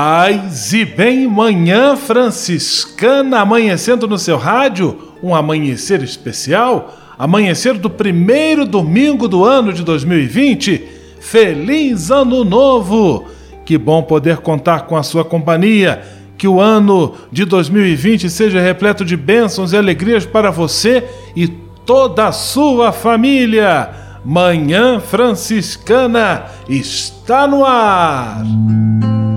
Paz e bem, manhã franciscana, amanhecendo no seu rádio, um amanhecer especial, amanhecer do primeiro domingo do ano de 2020. Feliz Ano Novo! Que bom poder contar com a sua companhia. Que o ano de 2020 seja repleto de bênçãos e alegrias para você e toda a sua família. Manhã Franciscana está no ar.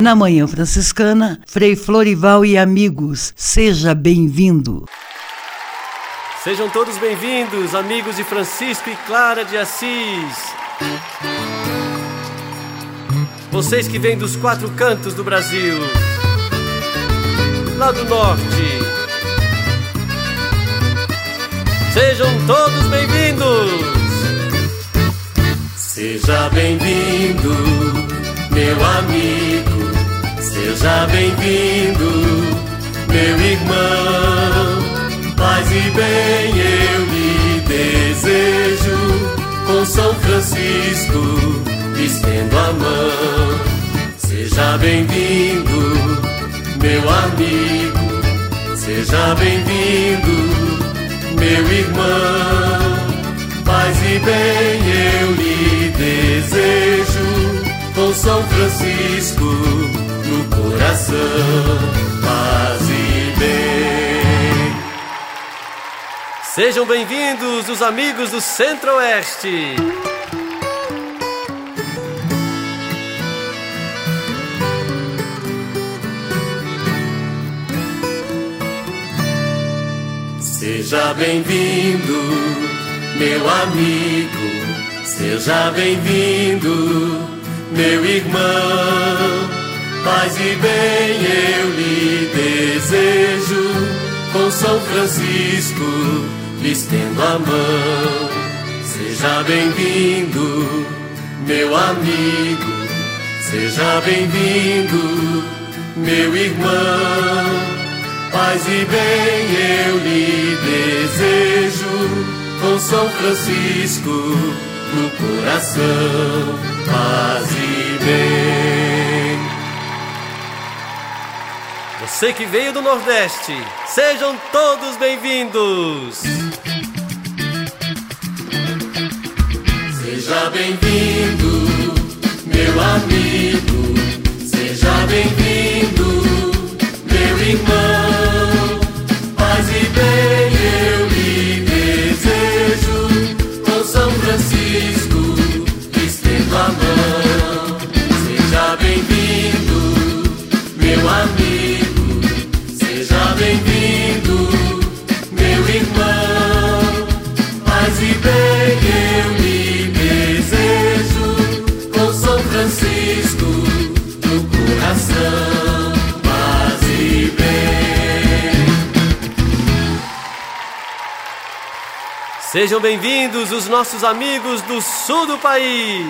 Na Manhã Franciscana, Frei Florival e amigos, seja bem-vindo. Sejam todos bem-vindos, amigos de Francisco e Clara de Assis. Vocês que vêm dos quatro cantos do Brasil, lá do norte. Sejam todos bem-vindos. Seja bem-vindo, meu amigo Seja bem-vindo, meu irmão. Paz e bem eu lhe desejo. Com São Francisco, estendo a mão. Seja bem-vindo, meu amigo. Seja bem-vindo, meu irmão. Paz e bem eu lhe desejo. Com São Francisco coração, paz e bem. Sejam bem-vindos os amigos do Centro-Oeste. Seja bem-vindo, meu amigo. Seja bem-vindo, meu irmão. Paz e bem eu lhe desejo, com São Francisco lhe estendo a mão. Seja bem-vindo, meu amigo, seja bem-vindo, meu irmão. Paz e bem eu lhe desejo, com São Francisco no coração. Paz e bem. Você que veio do Nordeste, sejam todos bem-vindos! Seja bem-vindo, meu amigo, seja bem-vindo, Sejam bem-vindos os nossos amigos do sul do país.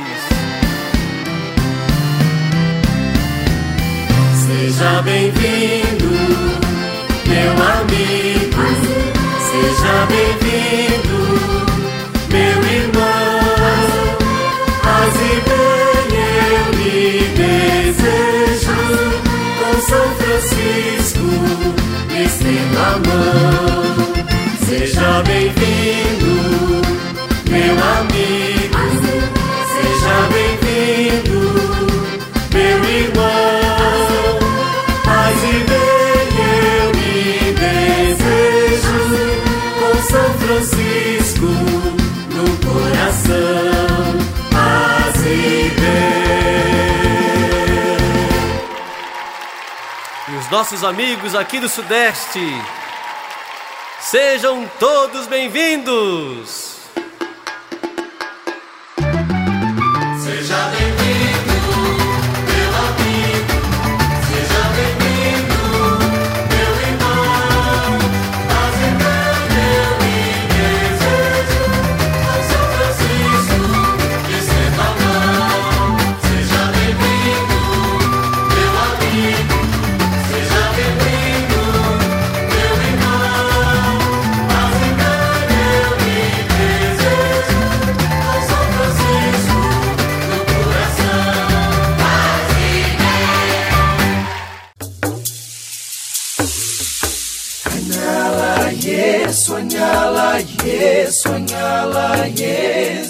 Seja bem-vindo, meu amigo. Seja bem-vindo, nossos amigos aqui do Sudeste. Sejam todos bem-vindos! Seja bem-vindo, Yes.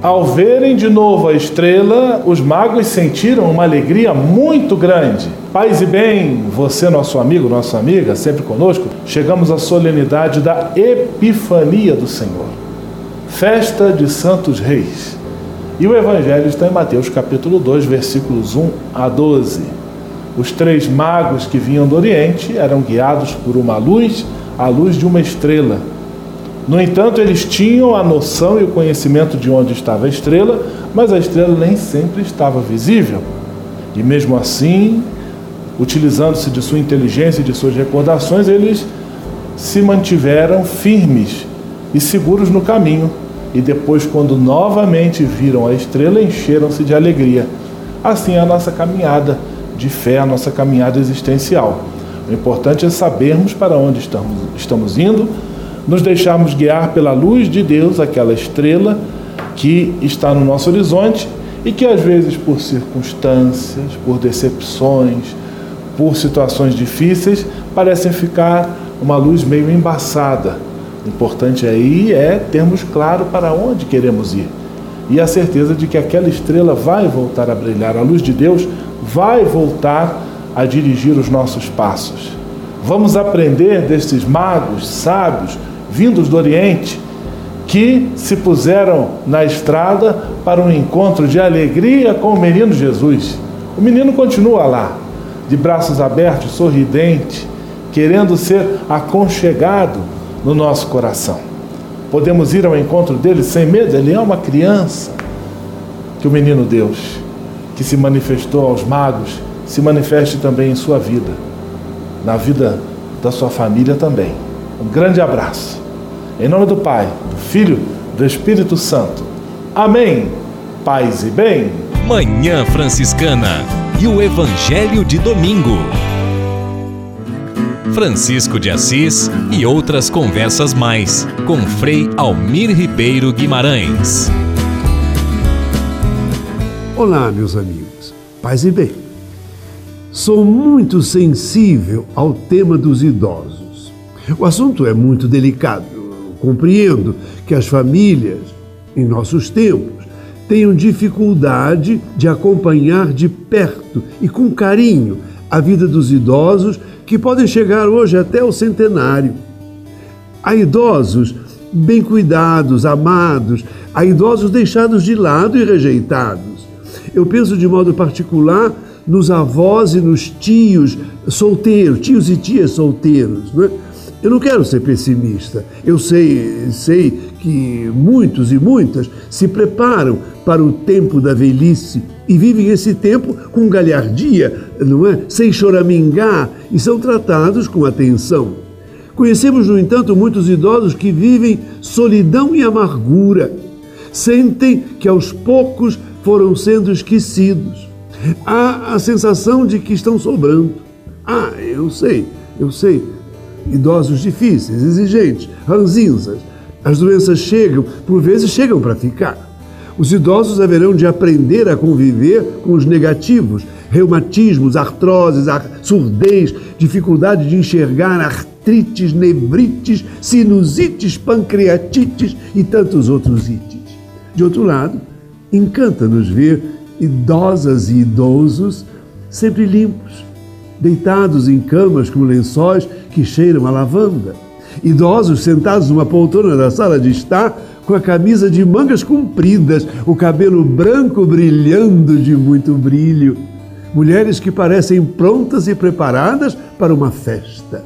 Ao verem de novo a estrela, os magos sentiram uma alegria muito grande. Paz e bem, você, nosso amigo, nossa amiga, sempre conosco, chegamos à solenidade da Epifania do Senhor, festa de Santos Reis. E o Evangelho está em Mateus capítulo 2, versículos 1 a 12. Os três magos que vinham do Oriente eram guiados por uma luz, a luz de uma estrela. No entanto, eles tinham a noção e o conhecimento de onde estava a estrela, mas a estrela nem sempre estava visível. E mesmo assim, utilizando-se de sua inteligência e de suas recordações, eles se mantiveram firmes e seguros no caminho. E depois, quando novamente viram a estrela, encheram-se de alegria. Assim é a nossa caminhada de fé, a nossa caminhada existencial. O importante é sabermos para onde estamos, estamos indo, nos deixarmos guiar pela luz de Deus, aquela estrela que está no nosso horizonte e que às vezes por circunstâncias, por decepções, por situações difíceis, parecem ficar uma luz meio embaçada. O importante aí é termos claro para onde queremos ir e a certeza de que aquela estrela vai voltar a brilhar, a luz de Deus vai voltar a dirigir os nossos passos. Vamos aprender destes magos sábios vindos do Oriente que se puseram na estrada para um encontro de alegria com o menino Jesus. O menino continua lá, de braços abertos, sorridente, querendo ser aconchegado no nosso coração. Podemos ir ao encontro dele sem medo, ele é uma criança que o menino Deus, que se manifestou aos magos, se manifeste também em sua vida, na vida da sua família também. Um grande abraço. Em nome do Pai, do Filho, do Espírito Santo. Amém. Paz e bem. Manhã Franciscana e o Evangelho de Domingo. Francisco de Assis e outras conversas mais com Frei Almir Ribeiro Guimarães. Olá, meus amigos. Paz e bem. Sou muito sensível ao tema dos idosos. O assunto é muito delicado. Compreendo que as famílias, em nossos tempos, tenham dificuldade de acompanhar de perto e com carinho a vida dos idosos que podem chegar hoje até o centenário. Há idosos bem cuidados, amados, há idosos deixados de lado e rejeitados. Eu penso de modo particular nos avós e nos tios solteiros, tios e tias solteiros. Não é? Eu não quero ser pessimista. Eu sei, sei que muitos e muitas se preparam para o tempo da velhice e vivem esse tempo com galhardia, não é? Sem choramingar e são tratados com atenção. Conhecemos, no entanto, muitos idosos que vivem solidão e amargura. Sentem que aos poucos foram sendo esquecidos. Há a sensação de que estão sobrando. Ah, eu sei, eu sei. Idosos difíceis, exigentes, ranzinzas. As doenças chegam, por vezes chegam para ficar. Os idosos haverão de aprender a conviver com os negativos, reumatismos, artroses, surdez, dificuldade de enxergar, artrites, nevrites, sinusites, pancreatites e tantos outros ites. De outro lado, encanta-nos ver idosas e idosos sempre limpos, deitados em camas com lençóis que cheiram a lavanda. Idosos sentados numa poltrona da sala de estar com a camisa de mangas compridas, o cabelo branco brilhando de muito brilho. Mulheres que parecem prontas e preparadas para uma festa.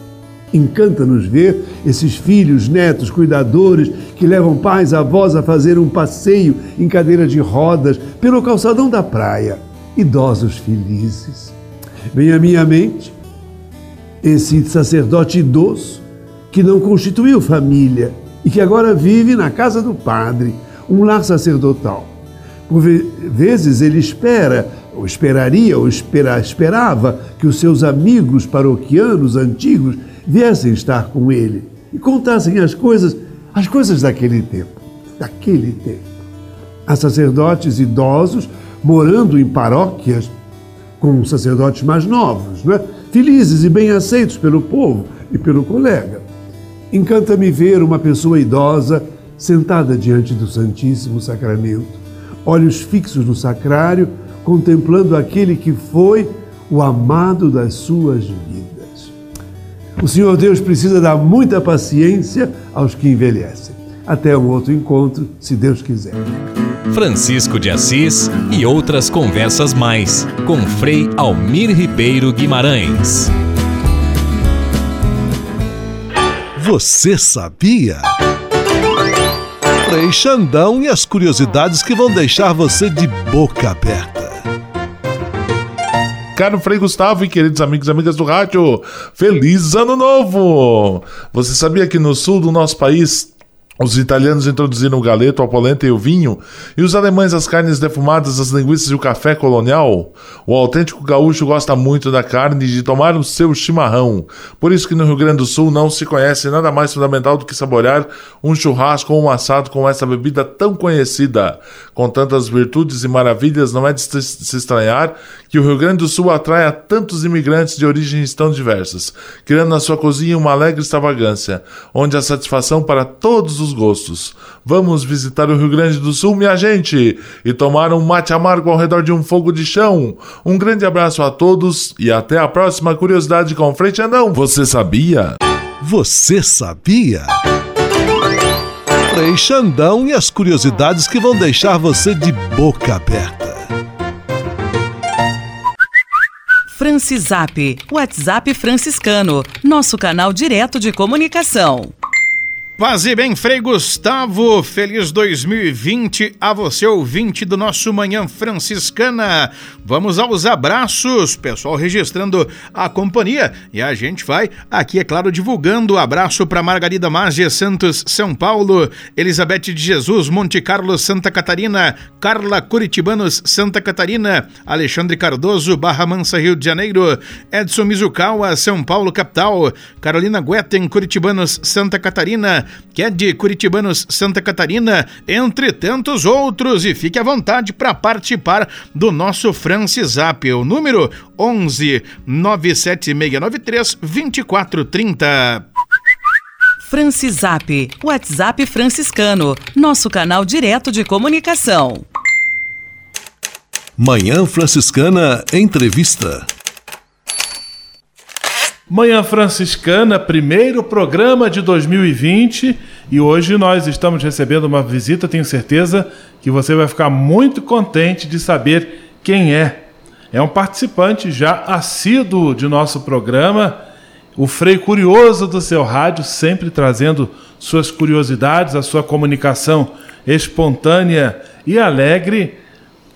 Encanta-nos ver esses filhos, netos, cuidadores que levam pais, avós a fazer um passeio em cadeira de rodas pelo calçadão da praia. Idosos felizes. Vem à minha mente esse sacerdote idoso que não constituiu família e que agora vive na casa do padre, um lar sacerdotal. Por vezes ele espera, ou esperaria, ou espera, esperava que os seus amigos paroquianos antigos viessem estar com ele e contassem as coisas, as coisas daquele tempo, daquele tempo. Há sacerdotes idosos morando em paróquias com sacerdotes mais novos, não é? Felizes e bem aceitos pelo povo e pelo colega. Encanta-me ver uma pessoa idosa sentada diante do Santíssimo Sacramento, olhos fixos no sacrário, contemplando aquele que foi o amado das suas vidas. O Senhor Deus precisa dar muita paciência aos que envelhecem. Até um outro encontro, se Deus quiser. Francisco de Assis e outras conversas mais com Frei Almir Ribeiro Guimarães. Você sabia? Frei Xandão e as curiosidades que vão deixar você de boca aberta. Caro Frei Gustavo e queridos amigos e amigas do rádio, feliz ano novo! Você sabia que no sul do nosso país os italianos introduziram o galeto, a polenta e o vinho, e os alemães as carnes defumadas, as linguiças e o café colonial. O autêntico gaúcho gosta muito da carne e de tomar o seu chimarrão. Por isso que no Rio Grande do Sul não se conhece nada mais fundamental do que saborear um churrasco ou um assado com essa bebida tão conhecida. Com tantas virtudes e maravilhas, não é de se estranhar que o Rio Grande do Sul atraia tantos imigrantes de origens tão diversas, criando na sua cozinha uma alegre extravagância, onde a satisfação para todos os gostos. Vamos visitar o Rio Grande do Sul, minha gente, e tomar um mate amargo ao redor de um fogo de chão. Um grande abraço a todos e até a próxima curiosidade com Frente Andão. Você sabia? Você sabia? Frei Xandão e as curiosidades que vão deixar você de boca aberta. Francisap, WhatsApp franciscano, nosso canal direto de comunicação. Paz e bem, Frei Gustavo, feliz 2020 a você, ouvinte do nosso Manhã Franciscana. Vamos aos abraços, pessoal registrando a companhia e a gente vai aqui, é claro, divulgando. Abraço para Margarida Mazia Santos, São Paulo, Elizabeth de Jesus, Monte Carlo, Santa Catarina, Carla Curitibanos, Santa Catarina, Alexandre Cardoso, Barra Mansa, Rio de Janeiro, Edson Mizukawa, São Paulo, capital, Carolina Guetem, Curitibanos, Santa Catarina, que é de Curitibanos, Santa Catarina, entre tantos outros. E fique à vontade para participar do nosso Francisap. O número 11 97693 2430. Francisap, WhatsApp franciscano, nosso canal direto de comunicação. Manhã Franciscana Entrevista. Manhã Franciscana, primeiro programa de 2020 e hoje nós estamos recebendo uma visita. Tenho certeza que você vai ficar muito contente de saber quem é. É um participante já assíduo de nosso programa, o Frei Curioso do seu rádio, sempre trazendo suas curiosidades, a sua comunicação espontânea e alegre.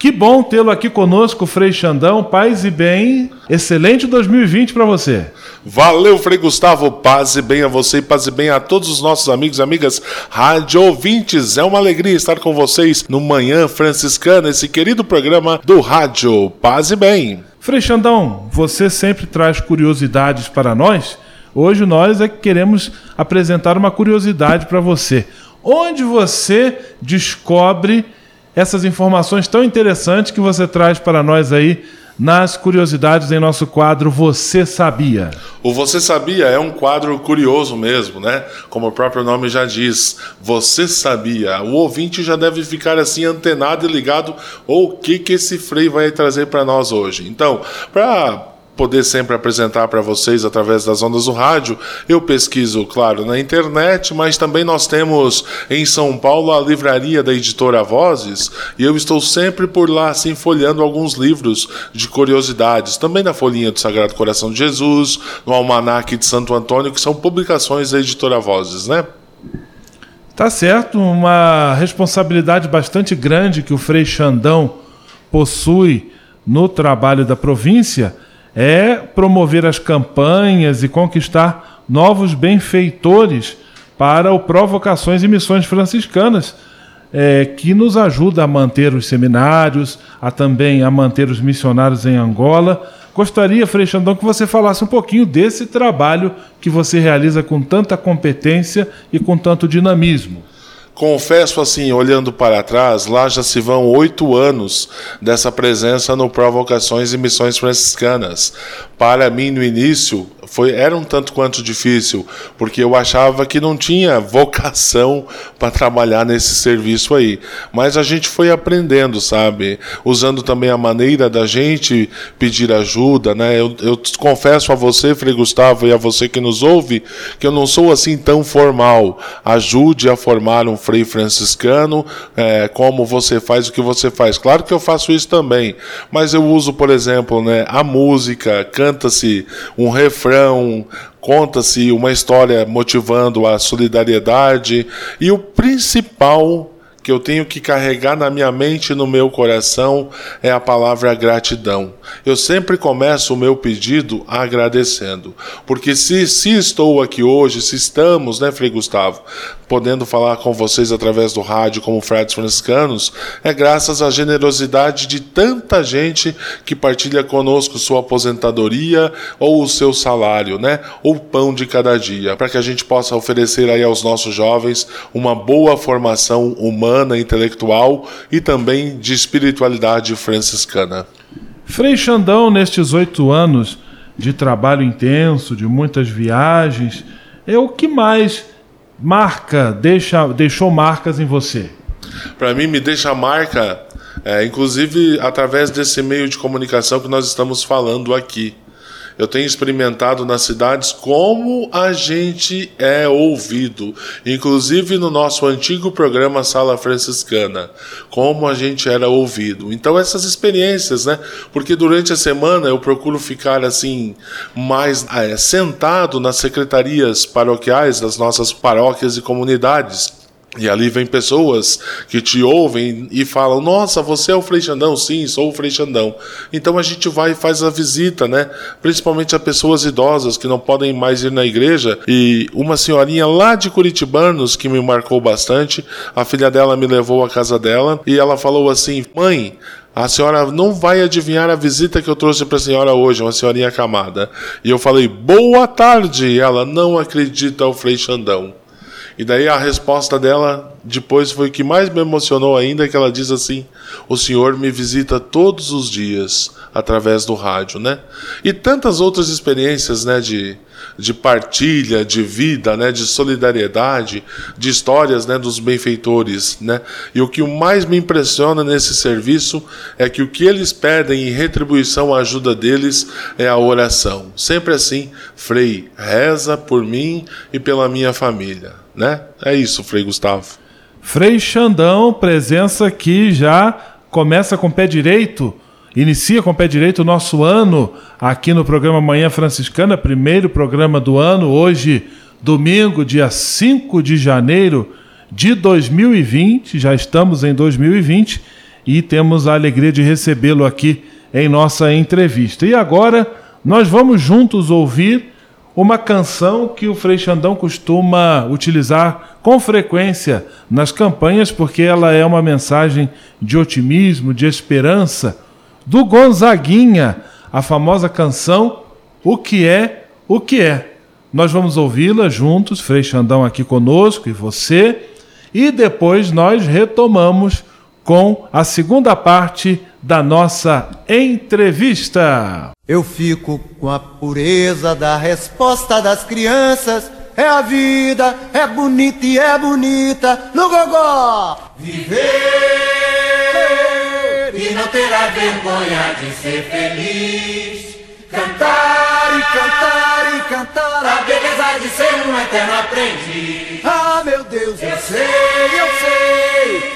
Que bom tê-lo aqui conosco, Frei Xandão. Paz e bem. Excelente 2020 para você. Valeu, Frei Gustavo. Paz e bem a você e paz e bem a todos os nossos amigos e amigas rádio ouvintes. É uma alegria estar com vocês no Manhã Franciscana, esse querido programa do rádio. Paz e bem. Frei Xandão, você sempre traz curiosidades para nós. Hoje nós é que queremos apresentar uma curiosidade para você. Onde você descobre essas informações tão interessantes que você traz para nós aí nas curiosidades em nosso quadro Você Sabia? O Você Sabia é um quadro curioso mesmo, né? Como o próprio nome já diz, Você Sabia. O ouvinte já deve ficar assim antenado e ligado o que que esse Frei vai trazer para nós hoje. Então, para poder sempre apresentar para vocês através das ondas do rádio. Eu pesquiso, claro, na internet, mas também nós temos em São Paulo a livraria da editora Vozes e eu estou sempre por lá, assim, folhando alguns livros de curiosidades, também na folhinha do Sagrado Coração de Jesus, no Almanaque de Santo Antônio, que são publicações da editora Vozes, né? Tá certo, uma responsabilidade bastante grande que o Frei Xandão possui no trabalho da província é promover as campanhas e conquistar novos benfeitores para o Provocações e Missões Franciscanas, é, que nos ajuda a manter os seminários, a também a manter os missionários em Angola. Gostaria, Frei Xandão, que você falasse um pouquinho desse trabalho que você realiza com tanta competência e com tanto dinamismo. Confesso assim, olhando para trás, lá já se vão oito anos dessa presença no Provocações e Missões Franciscanas. Para mim, no início, foi era um tanto quanto difícil, porque eu achava que não tinha vocação para trabalhar nesse serviço aí. Mas a gente foi aprendendo, sabe? Usando também a maneira da gente pedir ajuda, né? Eu, eu confesso a você, Frei Gustavo, e a você que nos ouve, que eu não sou assim tão formal. Ajude a formar um Frei franciscano, é, como você faz o que você faz. Claro que eu faço isso também, mas eu uso, por exemplo, né, a música, canta-se um refrão, conta-se uma história motivando a solidariedade e o principal que eu tenho que carregar na minha mente e no meu coração é a palavra gratidão. Eu sempre começo o meu pedido agradecendo, porque se, se estou aqui hoje, se estamos, né, Frei Gustavo, podendo falar com vocês através do rádio como frades franciscanos, é graças à generosidade de tanta gente que partilha conosco sua aposentadoria ou o seu salário, né, ou pão de cada dia, para que a gente possa oferecer aí aos nossos jovens uma boa formação humana humana, intelectual e também de espiritualidade franciscana. Frei Xandão, nestes oito anos de trabalho intenso, de muitas viagens, é o que mais marca, deixa, deixou marcas em você? Para mim, me deixa marca, é, inclusive através desse meio de comunicação que nós estamos falando aqui. Eu tenho experimentado nas cidades como a gente é ouvido, inclusive no nosso antigo programa Sala Franciscana, como a gente era ouvido. Então essas experiências, né? Porque durante a semana eu procuro ficar assim mais é, sentado nas secretarias paroquiais das nossas paróquias e comunidades. E ali vem pessoas que te ouvem e falam: Nossa, você é o Frei Xandão? Sim, sou o Frei Xandão. Então a gente vai e faz a visita, né? Principalmente a pessoas idosas que não podem mais ir na igreja. E uma senhorinha lá de Curitibanos que me marcou bastante, a filha dela me levou à casa dela e ela falou assim: Mãe, a senhora não vai adivinhar a visita que eu trouxe para a senhora hoje, uma senhorinha acamada. E eu falei, boa tarde. E ela não acredita ao Frei Xandão. E daí a resposta dela depois foi o que mais me emocionou ainda, que ela diz assim: "O Senhor me visita todos os dias através do rádio, né?" E tantas outras experiências, né, de de partilha, de vida, né, de solidariedade, de histórias, né, dos benfeitores, né? E o que mais me impressiona nesse serviço é que o que eles pedem em retribuição à ajuda deles é a oração. Sempre assim, Frei, reza por mim e pela minha família, né? É isso, Frei Gustavo. Frei Xandão, presença que já começa com o pé direito Inicia com o pé direito o nosso ano aqui no programa Manhã Franciscana, primeiro programa do ano, hoje, domingo, dia 5 de janeiro de 2020. Já estamos em 2020 e temos a alegria de recebê-lo aqui em nossa entrevista. E agora nós vamos juntos ouvir uma canção que o Frei Xandão costuma utilizar com frequência nas campanhas, porque ela é uma mensagem de otimismo, de esperança do Gonzaguinha, a famosa canção O que é, o que é. Nós vamos ouvi-la juntos, Frei Xandão aqui conosco e você, e depois nós retomamos com a segunda parte da nossa entrevista. Eu fico com a pureza da resposta das crianças. É a vida, é bonita e é bonita no gogó. Viver e não terá vergonha de ser feliz. Cantar e cantar e cantar a beleza de ser um eterno aprendiz. Ah, meu Deus, eu sei, eu sei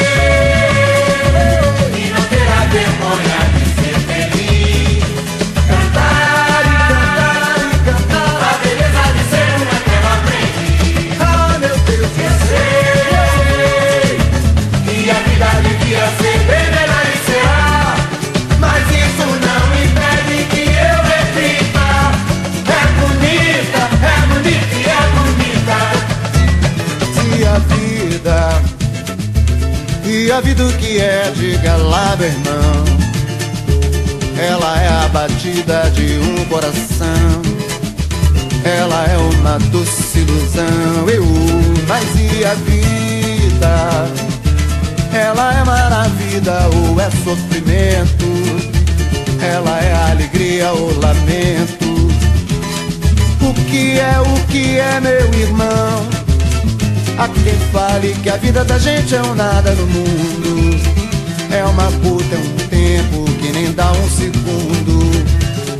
De um coração. Ela é uma doce ilusão. Eu, mas e a vida? Ela é maravilha ou é sofrimento? Ela é alegria ou lamento? O que é, o que é, meu irmão? Há quem fale que a vida da gente é um nada no mundo. É uma puta, é um tempo que nem dá um segundo.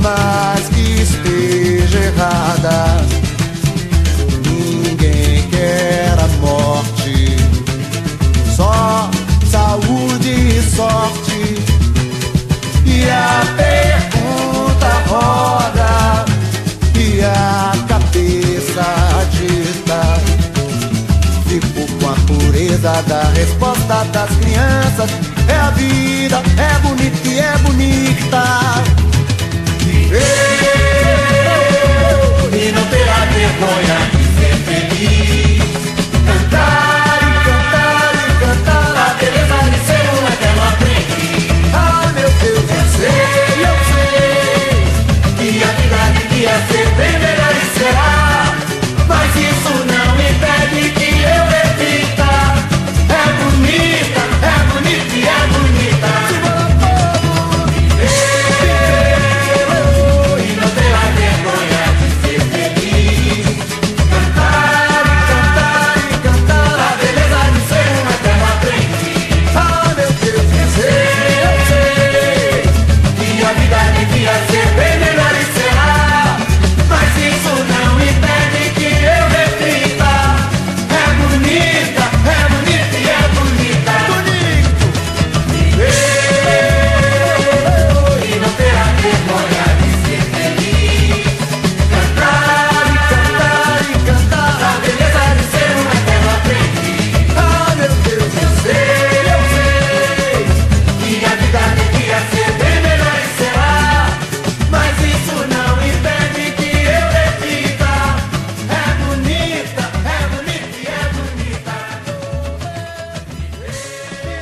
mais que esteja errada. Ninguém quer a morte, só saúde e sorte. E a pergunta roda e a cabeça agita. Fico com a pureza da resposta das crianças. É a vida, é bonita e é bonita. E não terá vergonha de ser feliz.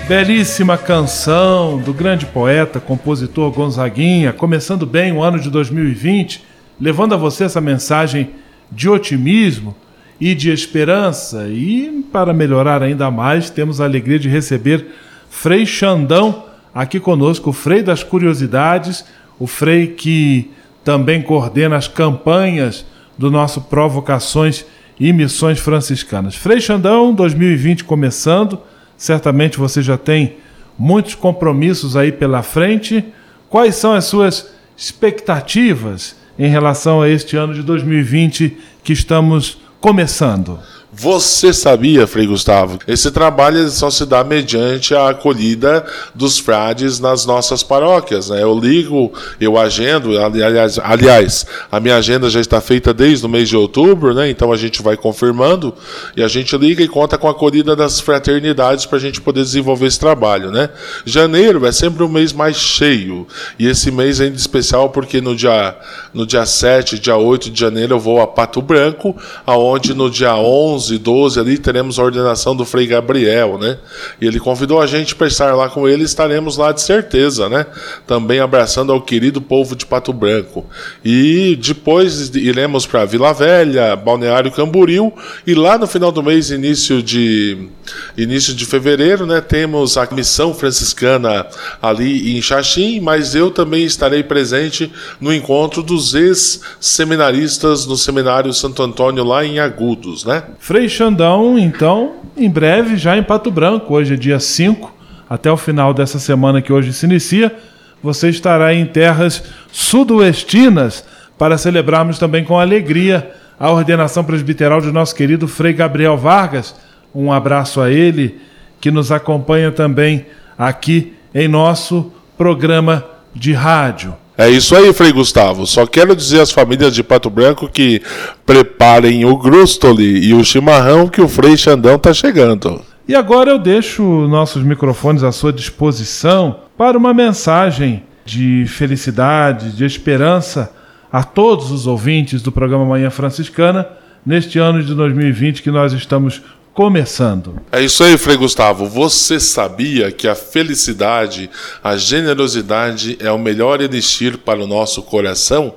Belíssima canção do grande poeta, compositor Gonzaguinha, começando bem o ano de 2020, levando a você essa mensagem de otimismo e de esperança. E para melhorar ainda mais, temos a alegria de receber Frei Xandão aqui conosco, o Frei das Curiosidades, o Frei que também coordena as campanhas do nosso Provocações e Missões Franciscanas. Frei Xandão, 2020 começando, certamente você já tem muitos compromissos aí pela frente. Quais são as suas expectativas em relação a este ano de 2020 que estamos começando? Você sabia, Frei Gustavo? Esse trabalho só se dá mediante a acolhida dos frades nas nossas paróquias. Né? Eu ligo, eu agendo, aliás, aliás, a minha agenda já está feita desde o mês de outubro, né? então a gente vai confirmando e a gente liga e conta com a acolhida das fraternidades para a gente poder desenvolver esse trabalho. Né? Janeiro é sempre o mês mais cheio e esse mês é ainda especial porque no dia, no dia 7, dia 8 de janeiro eu vou a Pato Branco, aonde no dia 11 11, 12 ali teremos a ordenação do Frei Gabriel, né? E ele convidou a gente para estar lá com ele, estaremos lá de certeza, né? Também abraçando ao querido povo de Pato Branco. E depois iremos para Vila Velha, Balneário Camboriú e lá no final do mês, início de início de fevereiro, né, temos a missão franciscana ali em Xaxim, mas eu também estarei presente no encontro dos ex-seminaristas no Seminário Santo Antônio lá em Agudos, né? Frei Xandão, então, em breve, já em Pato Branco, hoje é dia 5, até o final dessa semana que hoje se inicia, você estará em terras sudoestinas para celebrarmos também com alegria a ordenação presbiteral de nosso querido Frei Gabriel Vargas. Um abraço a ele, que nos acompanha também aqui em nosso programa de rádio. É isso aí, Frei Gustavo. Só quero dizer às famílias de Pato Branco que preparem o grustoli e o chimarrão que o Frei Xandão está chegando. E agora eu deixo nossos microfones à sua disposição para uma mensagem de felicidade, de esperança a todos os ouvintes do programa Manhã Franciscana neste ano de 2020 que nós estamos começando. É isso aí, Frei Gustavo. Você sabia que a felicidade, a generosidade é o melhor elixir para o nosso coração,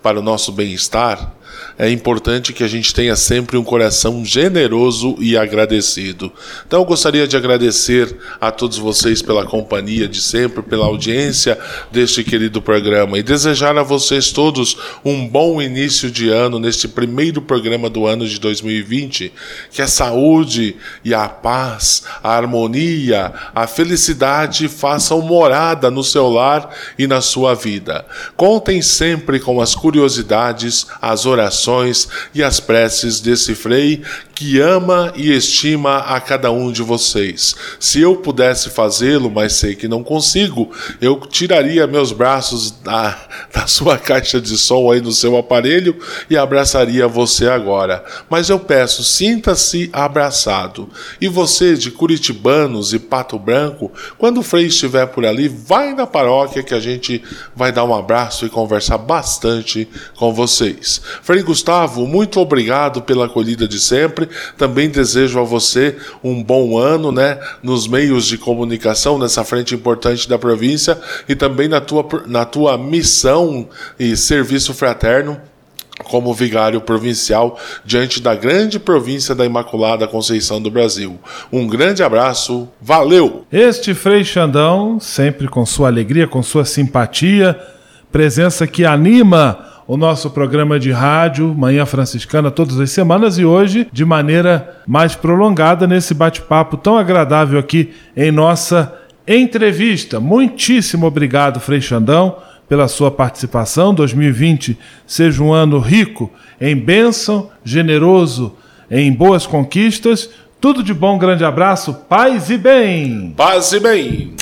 para o nosso bem-estar? É importante que a gente tenha sempre um coração generoso e agradecido. Então eu gostaria de agradecer a todos vocês pela companhia de sempre, pela audiência deste querido programa e desejar a vocês todos um bom início de ano neste primeiro programa do ano de 2020. Que a saúde e a paz, a harmonia, a felicidade façam morada no seu lar e na sua vida. Contem sempre com as curiosidades, as orações orações e as preces desse frei que ama e estima a cada um de vocês. Se eu pudesse fazê-lo, mas sei que não consigo, eu tiraria meus braços da, da sua caixa de som aí no seu aparelho e abraçaria você agora. Mas eu peço, sinta-se abraçado. E você de Curitibanos e Pato Branco, quando o Frei estiver por ali, vai na paróquia que a gente vai dar um abraço e conversar bastante com vocês. Frei muito obrigado pela acolhida de sempre. Também desejo a você um bom ano, né, nos meios de comunicação nessa frente importante da província e também na tua, na tua missão e serviço fraterno como vigário provincial diante da grande província da Imaculada Conceição do Brasil. Um grande abraço, valeu! Este Frei Xandão, sempre com sua alegria, com sua simpatia, presença que anima o nosso programa de rádio Manhã Franciscana todas as semanas e hoje de maneira mais prolongada nesse bate-papo tão agradável aqui em nossa entrevista. Muitíssimo obrigado, Frei Xandão, pela sua participação. 2020 seja um ano rico em bênção, generoso em boas conquistas. Tudo de bom, grande abraço, paz e bem. Paz e bem.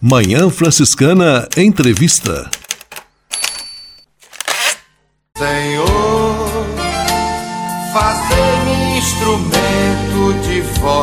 Manhã Franciscana Entrevista. De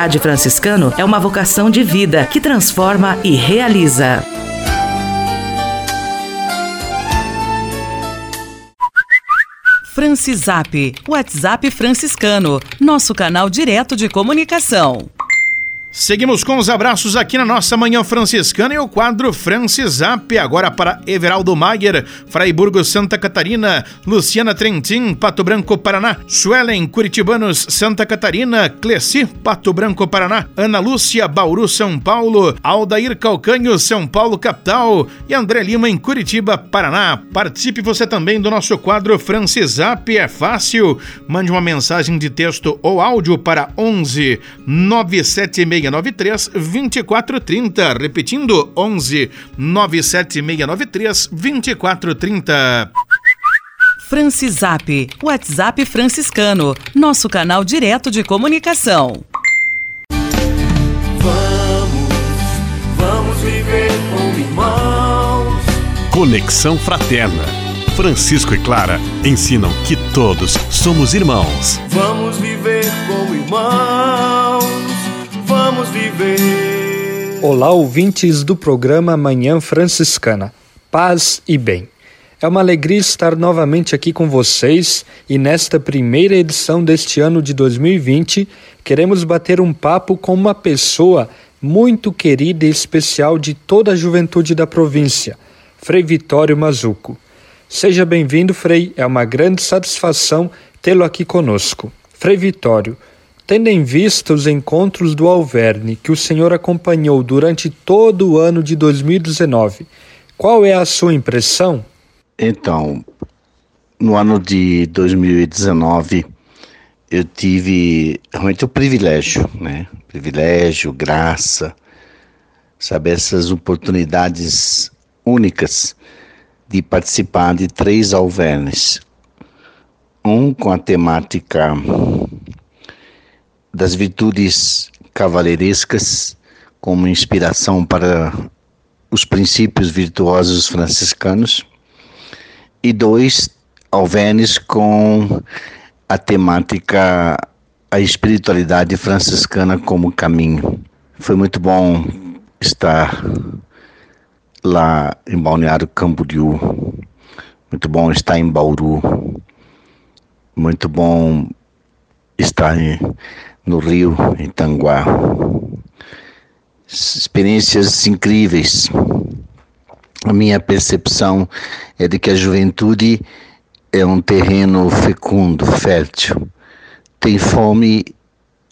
frade franciscano é uma vocação de vida que transforma e realiza. Francisap, WhatsApp franciscano, nosso canal direto de comunicação. Seguimos com os abraços aqui na nossa Manhã Franciscana e o quadro Francisap, agora para Everaldo Maier, Fraiburgo, Santa Catarina, Luciana Trentin, Pato Branco, Paraná, Suelen, Curitibanos, Santa Catarina, Cleci, Pato Branco, Paraná, Ana Lúcia, Bauru, São Paulo, Aldair Calcanho, São Paulo, capital e André Lima, em Curitiba, Paraná. Participe você também do nosso quadro Francisap, é fácil. Mande uma mensagem de texto ou áudio para 11 976 97693 2430. Repetindo, 11 97693 2430. Francisap, WhatsApp franciscano, nosso canal direto de comunicação. Vamos, vamos viver como irmãos. Conexão Fraterna. Francisco e Clara ensinam que todos somos irmãos. Vamos viver como irmãos. Viver. Olá, ouvintes do programa Manhã Franciscana. Paz e bem. É uma alegria estar novamente aqui com vocês e nesta primeira edição deste ano de 2020 queremos bater um papo com uma pessoa muito querida e especial de toda a juventude da província, Frei Vitório Mazuco. Seja bem-vindo, Frei, é uma grande satisfação tê-lo aqui conosco. Frei Vitório, tendo em vista os encontros do Alverne que o senhor acompanhou durante todo o ano de 2019, qual é a sua impressão? Então, no ano de 2019, eu tive realmente o privilégio, né? Privilégio, graça, sabe, essas oportunidades únicas de participar de três alvernes. Um com a temática das virtudes cavaleirescas como inspiração para os princípios virtuosos franciscanos e dois alvenes com a temática a espiritualidade franciscana como caminho. Foi muito bom estar lá em Balneário Camboriú. Muito bom estar em Bauru. Muito bom estar em, no Rio, em Tanguá. Experiências incríveis. A minha percepção é de que a juventude é um terreno fecundo, fértil. Tem fome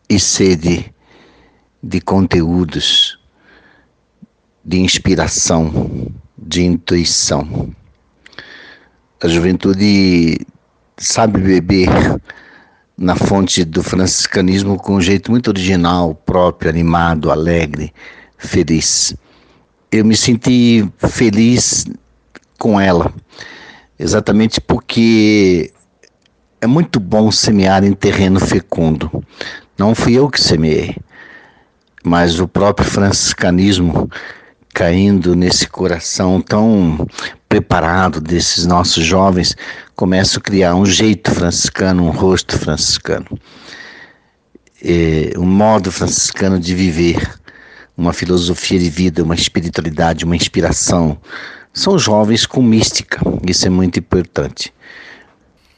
e sede de conteúdos, de inspiração, de intuição. A juventude sabe beber na fonte do franciscanismo com um jeito muito original, próprio, animado, alegre, feliz. Eu me senti feliz com ela, exatamente porque é muito bom semear em terreno fecundo. Não fui eu que semeei, mas o próprio franciscanismo caindo nesse coração tão preparado desses nossos jovens, começa a criar um jeito franciscano, um rosto franciscano, é, um modo franciscano de viver, uma filosofia de vida, uma espiritualidade, uma inspiração. São jovens com mística, isso é muito importante.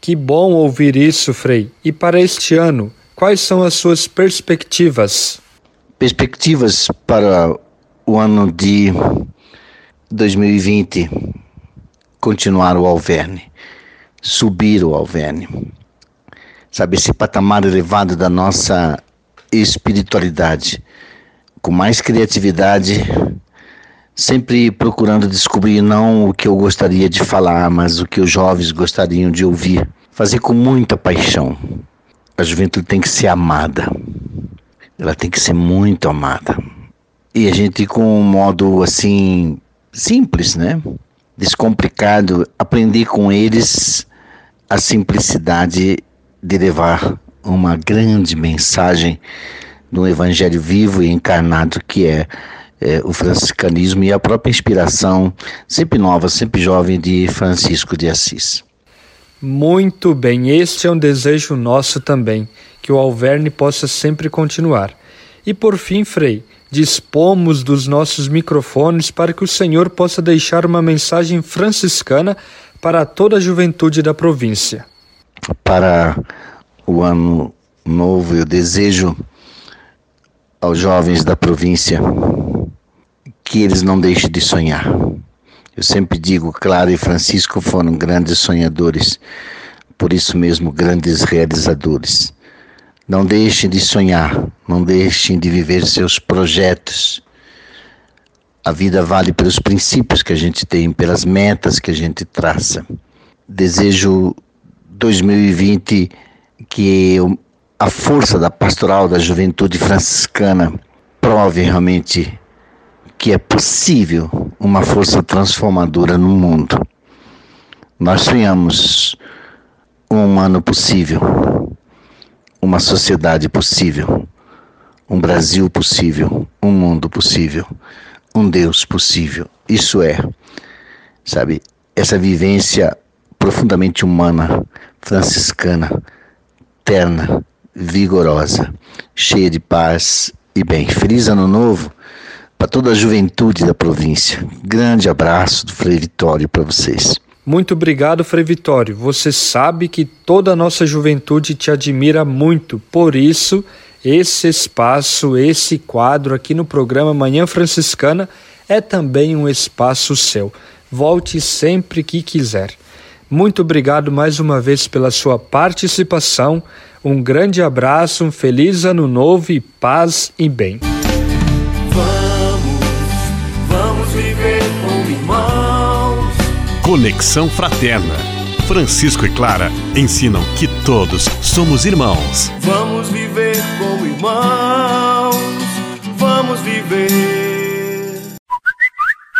Que bom ouvir isso, Frei. E para este ano, quais são as suas perspectivas? Perspectivas para o ano de 2020 continuar o Alverne, subir o Alverne. Sabe, esse patamar elevado da nossa espiritualidade, com mais criatividade, sempre procurando descobrir não o que eu gostaria de falar, mas o que os jovens gostariam de ouvir. Fazer com muita paixão. A juventude tem que ser amada. ela tem que ser muito amada. E a gente, com um modo assim, simples, né? Descomplicado, aprender com eles a simplicidade de levar uma grande mensagem do Evangelho vivo e encarnado que é, é, o franciscanismo e a própria inspiração, sempre nova, sempre jovem, de Francisco de Assis. Muito bem, este é um desejo nosso também, que o Alverne possa sempre continuar. E por fim, Frei, dispomos dos nossos microfones para que o Senhor possa deixar uma mensagem franciscana para toda a juventude da província. Para o ano novo, eu desejo aos jovens da província que eles não deixem de sonhar. Eu sempre digo, Clara e Francisco foram grandes sonhadores, por isso mesmo grandes realizadores. Não deixem de sonhar, não deixem de viver seus projetos. A vida vale pelos princípios que a gente tem, pelas metas que a gente traça. Desejo 2020 que a força da pastoral da juventude franciscana prove realmente que é possível uma força transformadora no mundo. Nós sonhamos um humano possível, uma sociedade possível, um Brasil possível, um mundo possível, um Deus possível. Isso é, sabe, essa vivência profundamente humana, franciscana, terna, vigorosa, cheia de paz e bem. Feliz Ano Novo para toda a juventude da província. Grande abraço do Frei Vitório para vocês. Muito obrigado, Frei Vitório. Você sabe que toda a nossa juventude te admira muito, por isso, esse espaço, esse quadro aqui no programa Manhã Franciscana é também um espaço seu. Volte sempre que quiser. Muito obrigado mais uma vez pela sua participação. Um grande abraço, um feliz ano novo e paz e bem. Conexão Fraterna. Francisco e Clara ensinam que todos somos irmãos. Vamos viver como irmãos, vamos viver.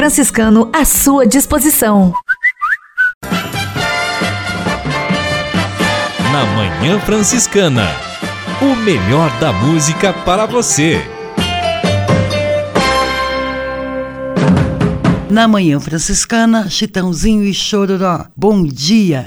franciscano à sua disposição. Na Manhã Franciscana. O melhor da música para você. Na Manhã Franciscana, Chitãozinho e Chororó. Bom dia!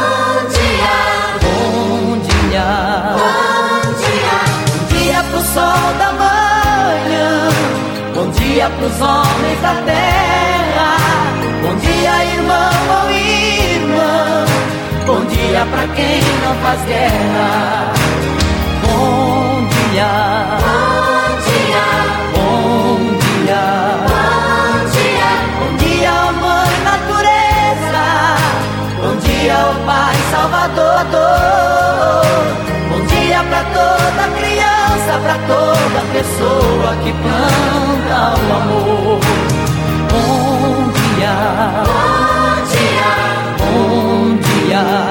Bom dia pros homens da terra. Bom dia, irmão ou irmã. Bom dia pra quem não faz guerra. Bom dia. Bom dia. Bom dia. Bom dia. Bom dia, mãe natureza. Bom dia, ao Pai Salvador. Bom dia pra toda criança, pra toda pessoa que planta o amor. Bom dia. Bom dia. Bom dia.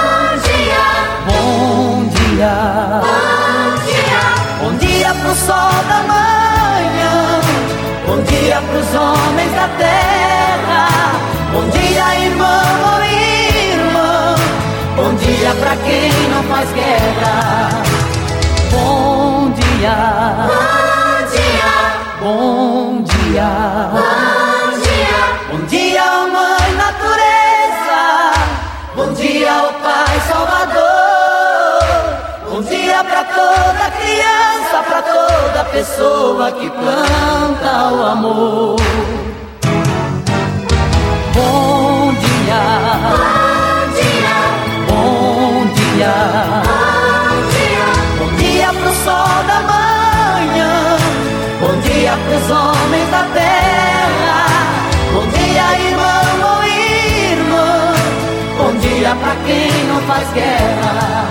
Bom dia. Bom dia. Bom dia. Pro sol da manhã. Bom dia pros homens da terra. Bom dia, irmão ou irmã. Bom dia pra quem não faz guerra. Bom dia. Bom dia. Bom dia. Bom dia. Bom dia, mãe natureza. Bom dia, ó Pai Salvador. Toda criança, pra toda pessoa que planta o amor. Bom dia. Bom dia. Bom dia. Bom dia. Bom dia pro sol da manhã. Bom dia pros homens da terra. Bom dia, irmão ou irmã. Bom dia pra quem não faz guerra.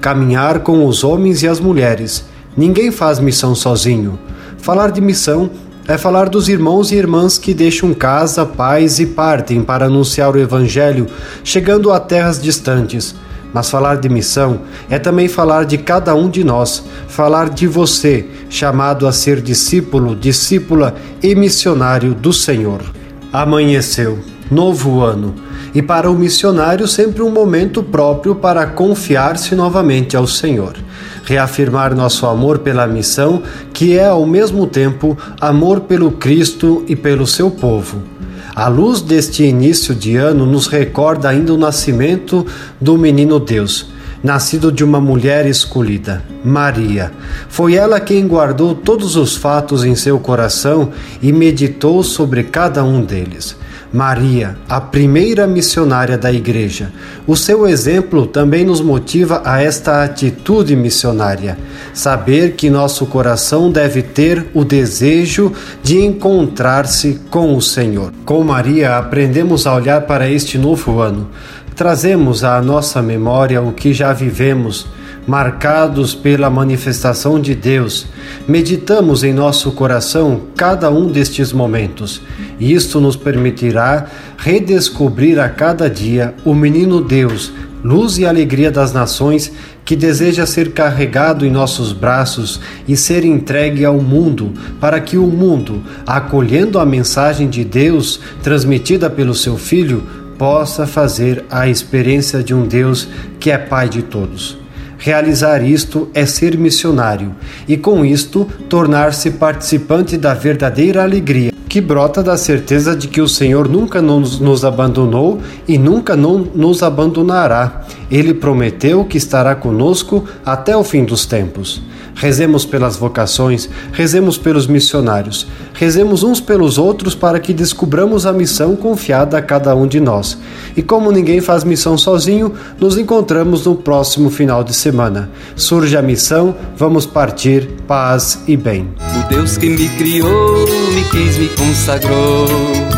caminhar com os homens e as mulheres. Ninguém faz missão sozinho. Falar de missão é falar dos irmãos e irmãs que deixam casa, pais e partem para anunciar o Evangelho, chegando a terras distantes. Mas falar de missão é também falar de cada um de nós, falar de você, chamado a ser discípulo, discípula e missionário do Senhor. Amanheceu novo ano, e para o missionário sempre um momento próprio para confiar-se novamente ao Senhor, reafirmar nosso amor pela missão, que é ao mesmo tempo amor pelo Cristo e pelo seu povo. A luz deste início de ano nos recorda ainda o nascimento do menino Deus, nascido de uma mulher escolhida, Maria. Foi ela quem guardou todos os fatos em seu coração e meditou sobre cada um deles. Maria, a primeira missionária da Igreja. O seu exemplo também nos motiva a esta atitude missionária. Saber que nosso coração deve ter o desejo de encontrar-se com o Senhor. Com Maria, aprendemos a olhar para este novo ano. Trazemos à nossa memória o que já vivemos, marcados pela manifestação de Deus, meditamos em nosso coração cada um destes momentos. E isto nos permitirá redescobrir a cada dia o menino Deus, luz e alegria das nações, que deseja ser carregado em nossos braços e ser entregue ao mundo, para que o mundo, acolhendo a mensagem de Deus transmitida pelo seu Filho, possa fazer a experiência de um Deus que é Pai de todos. Realizar isto é ser missionário e, com isto, tornar-se participante da verdadeira alegria, que brota da certeza de que o Senhor nunca nos, nos abandonou e nunca não nos abandonará. Ele prometeu que estará conosco até o fim dos tempos. Rezemos pelas vocações, rezemos pelos missionários, rezemos uns pelos outros para que descubramos a missão confiada a cada um de nós. E como ninguém faz missão sozinho, nos encontramos no próximo final de semana. Surge a missão, vamos partir, paz e bem. O Deus que me criou, me quis, me consagrou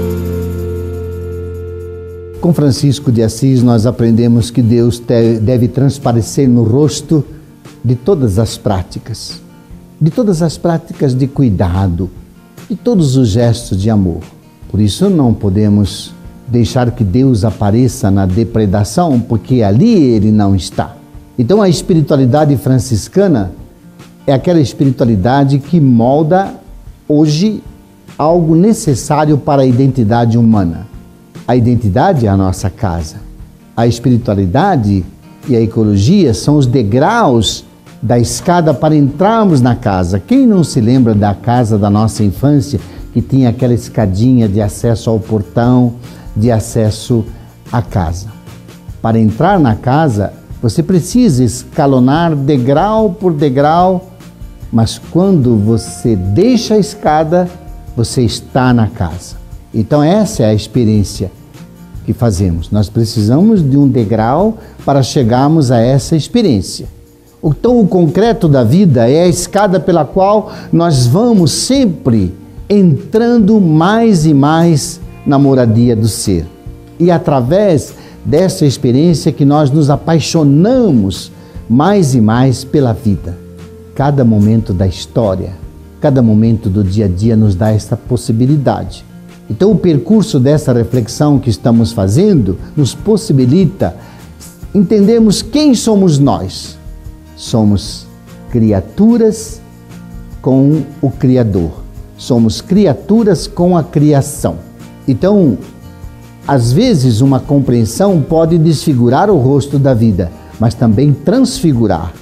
Com Francisco de Assis, nós aprendemos que Deus deve transparecer no rosto de todas as práticas, de todas as práticas de cuidado, de todos os gestos de amor. Por isso, não podemos deixar que Deus apareça na depredação, porque ali ele não está. Então, a espiritualidade franciscana é aquela espiritualidade que molda hoje algo necessário para a identidade humana a identidade é a nossa casa. A espiritualidade e a ecologia são os degraus da escada para entrarmos na casa. Quem não se lembra da casa da nossa infância que tinha aquela escadinha de acesso ao portão, de acesso à casa? Para entrar na casa, você precisa escalonar degrau por degrau, mas quando você deixa a escada, você está na casa. Então, essa é a experiência que fazemos. Nós precisamos de um degrau para chegarmos a essa experiência. Então, o concreto da vida é a escada pela qual nós vamos sempre entrando mais e mais na moradia do ser. E através dessa experiência que nós nos apaixonamos mais e mais pela vida. Cada momento da história, cada momento do dia a dia nos dá essa possibilidade. Então, o percurso dessa reflexão que estamos fazendo nos possibilita entendermos quem somos nós. Somos criaturas com o Criador, somos criaturas com a criação. Então, às vezes, uma compreensão pode desfigurar o rosto da vida, mas também transfigurar.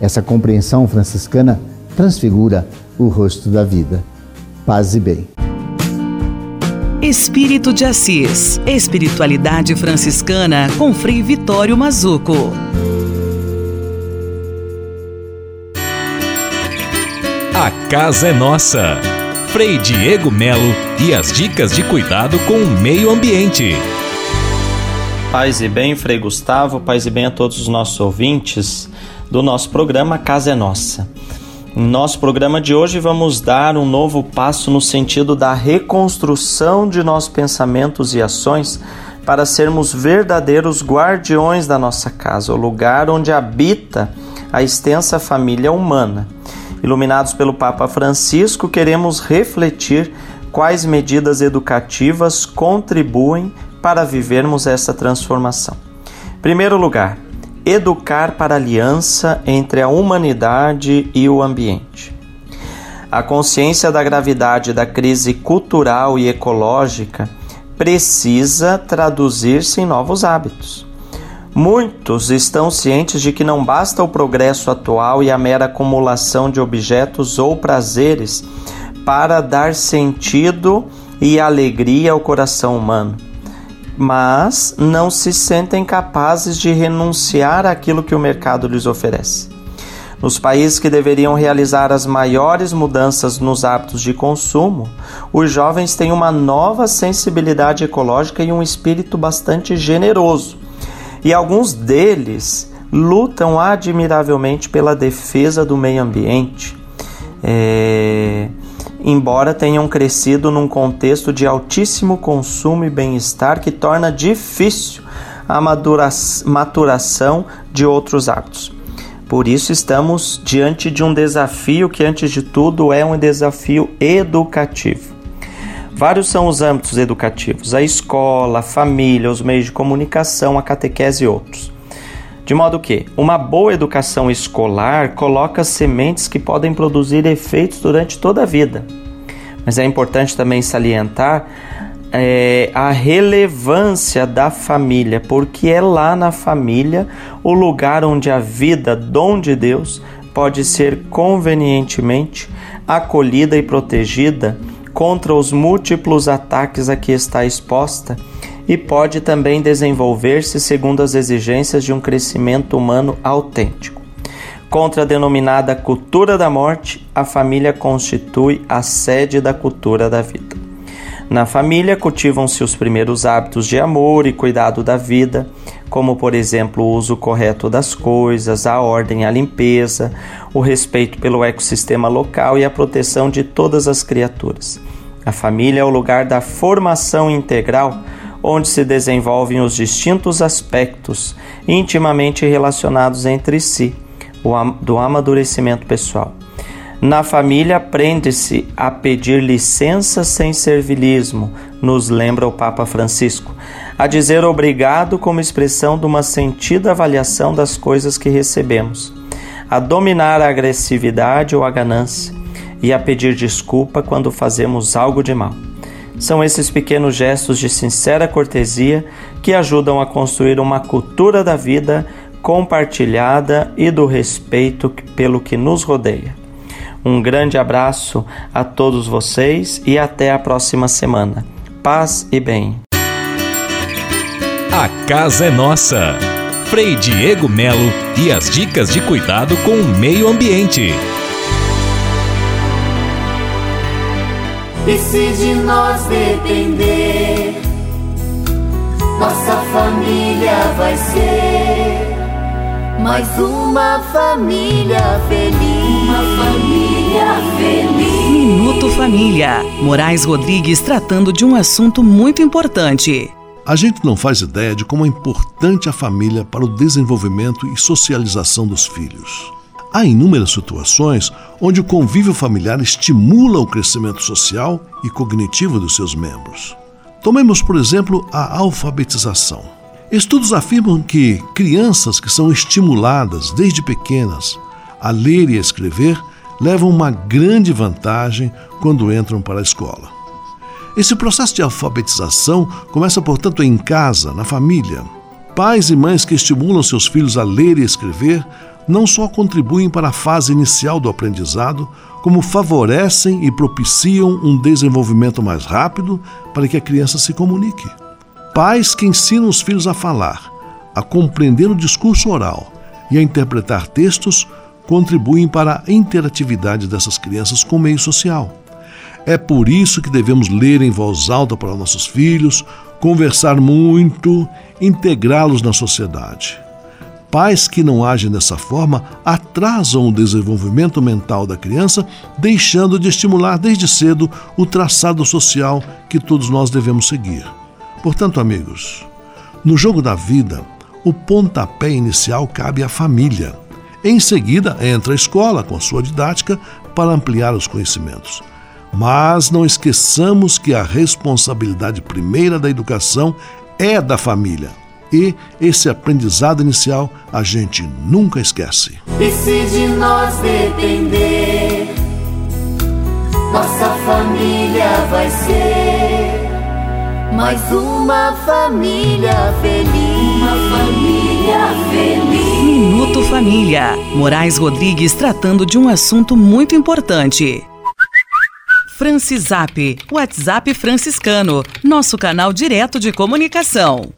Essa compreensão franciscana transfigura o rosto da vida. Paz e bem. Espírito de Assis. Espiritualidade franciscana com Frei Vitório Mazuco. A casa é nossa. Frei Diego Melo e as dicas de cuidado com o meio ambiente. Paz e bem, Frei Gustavo, paz e bem a todos os nossos ouvintes do nosso programa Casa é Nossa. No nosso programa de hoje vamos dar um novo passo no sentido da reconstrução de nossos pensamentos e ações para sermos verdadeiros guardiões da nossa casa, o lugar onde habita a extensa família humana. Iluminados pelo Papa Francisco, queremos refletir quais medidas educativas contribuem para vivermos essa transformação. Em primeiro lugar, educar para aliança entre a humanidade e o ambiente. A consciência da gravidade da crise cultural e ecológica precisa traduzir-se em novos hábitos. Muitos estão cientes de que não basta o progresso atual e a mera acumulação de objetos ou prazeres para dar sentido e alegria ao coração humano mas não se sentem capazes de renunciar àquilo que o mercado lhes oferece. Nos países que deveriam realizar as maiores mudanças nos hábitos de consumo, os jovens têm uma nova sensibilidade ecológica e um espírito bastante generoso. E alguns deles lutam admiravelmente pela defesa do meio ambiente. É... Embora tenham crescido num contexto de altíssimo consumo e bem-estar que torna difícil a maturação de outros hábitos. Por isso, estamos diante de um desafio que, antes de tudo, é um desafio educativo. Vários são os âmbitos educativos: a escola, a família, os meios de comunicação, a catequese e outros. De modo que uma boa educação escolar coloca sementes que podem produzir efeitos durante toda a vida. Mas é importante também salientar é, a relevância da família, porque é lá na família o lugar onde a vida, dom de Deus, pode ser convenientemente acolhida e protegida contra os múltiplos ataques a que está exposta e pode também desenvolver-se segundo as exigências de um crescimento humano autêntico. Contra a denominada cultura da morte, a família constitui a sede da cultura da vida. Na família cultivam-se os primeiros hábitos de amor e cuidado da vida, como por exemplo o uso correto das coisas, a ordem, a limpeza, o respeito pelo ecossistema local e a proteção de todas as criaturas. A família é o lugar da formação integral, onde se desenvolvem os distintos aspectos intimamente relacionados entre si, do amadurecimento pessoal. Na família aprende-se a pedir licença sem servilismo, nos lembra o Papa Francisco, a dizer obrigado como expressão de uma sentida avaliação das coisas que recebemos, a dominar a agressividade ou a ganância e a pedir desculpa quando fazemos algo de mal. São esses pequenos gestos de sincera cortesia que ajudam a construir uma cultura da vida compartilhada e do respeito pelo que nos rodeia. Um grande abraço a todos vocês e até a próxima semana. Paz e bem. A casa é nossa. Frei Diego Melo e as dicas de cuidado com o meio ambiente. E se de nós depender, nossa família vai ser mais uma família feliz. Uma família feliz. Minuto Família. Moraes Rodrigues tratando de um assunto muito importante. A gente não faz ideia de como é importante a família para o desenvolvimento e socialização dos filhos. Há inúmeras situações onde o convívio familiar estimula o crescimento social e cognitivo dos seus membros. Tomemos, por exemplo, a alfabetização. Estudos afirmam que crianças que são estimuladas desde pequenas a ler e a escrever levam uma grande vantagem quando entram para a escola. Esse processo de alfabetização começa, portanto, em casa, na família. Pais e mães que estimulam seus filhos a ler e escrever não só contribuem para a fase inicial do aprendizado, como favorecem e propiciam um desenvolvimento mais rápido para que a criança se comunique. Pais que ensinam os filhos a falar, a compreender o discurso oral e a interpretar textos contribuem para a interatividade dessas crianças com o meio social. É por isso que devemos ler em voz alta para nossos filhos, conversar muito, integrá-los na sociedade. Pais que não agem dessa forma atrasam o desenvolvimento mental da criança, deixando de estimular desde cedo o traçado social que todos nós devemos seguir. Portanto, amigos, no jogo da vida, o pontapé inicial cabe à família. Em seguida, entra a escola com sua didática para ampliar os conhecimentos. Mas não esqueçamos que a responsabilidade primeira da educação é da família. E esse aprendizado inicial a gente nunca esquece. E se de nós depender, nossa família vai ser mais uma família feliz. Uma família feliz. Minuto Família. Moraes Rodrigues tratando de um assunto muito importante. Francisap, WhatsApp franciscano, nosso canal direto de comunicação.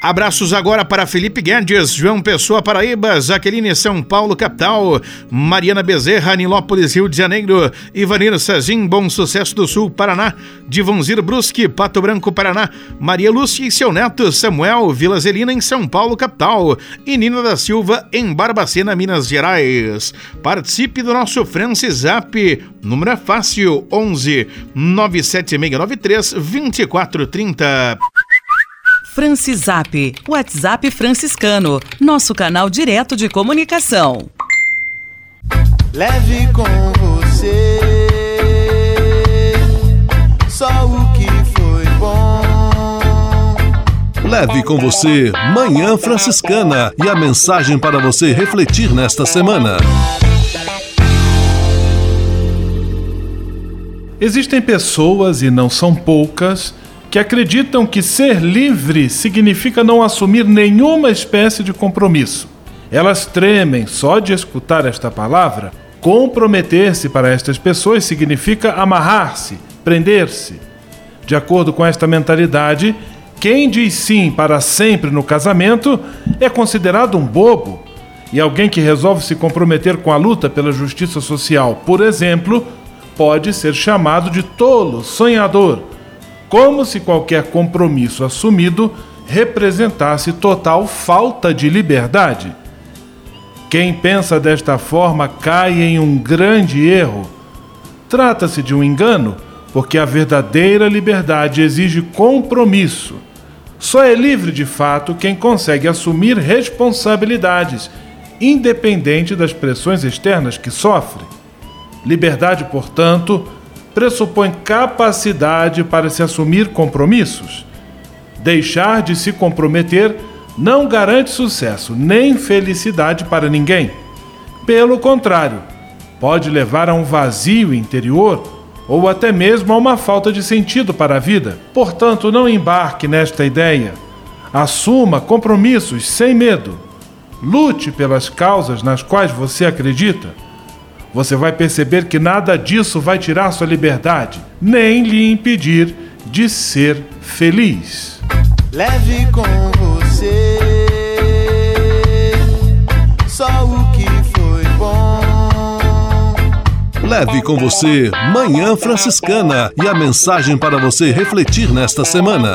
Abraços agora para Felipe Guedes, João Pessoa Paraíba, Jaqueline São Paulo capital, Mariana Bezerra Nilópolis Rio de Janeiro, Ivanir Sazin Bom Sucesso do Sul Paraná, Divonzir Brusque Pato Branco Paraná, Maria Lúcia e seu neto Samuel Vila Zelina em São Paulo capital e Nina da Silva em Barbacena Minas Gerais. Participe do nosso Francis Zap, número é fácil 11 97693 2430. Francisap, WhatsApp franciscano, nosso canal direto de comunicação. Leve com você só o que foi bom. Leve com você Manhã Franciscana e a mensagem para você refletir nesta semana. Existem pessoas, e não são poucas, que acreditam que ser livre significa não assumir nenhuma espécie de compromisso. Elas tremem só de escutar esta palavra. Comprometer-se para estas pessoas significa amarrar-se, prender-se. De acordo com esta mentalidade, quem diz sim para sempre no casamento é considerado um bobo. E alguém que resolve se comprometer com a luta pela justiça social, por exemplo, pode ser chamado de tolo, sonhador como se qualquer compromisso assumido representasse total falta de liberdade. Quem pensa desta forma cai em um grande erro. Trata-se de um engano, porque a verdadeira liberdade exige compromisso. Só é livre de fato quem consegue assumir responsabilidades, independente das pressões externas que sofre. Liberdade, portanto, pressupõe capacidade para se assumir compromissos. Deixar de se comprometer não garante sucesso nem felicidade para ninguém. Pelo contrário, pode levar a um vazio interior ou até mesmo a uma falta de sentido para a vida. Portanto, não embarque nesta ideia. Assuma compromissos sem medo. Lute pelas causas nas quais você acredita você vai perceber que nada disso vai tirar sua liberdade, nem lhe impedir de ser feliz. Leve com você só o que foi bom. Leve com você Manhã Franciscana e a mensagem para você refletir nesta semana.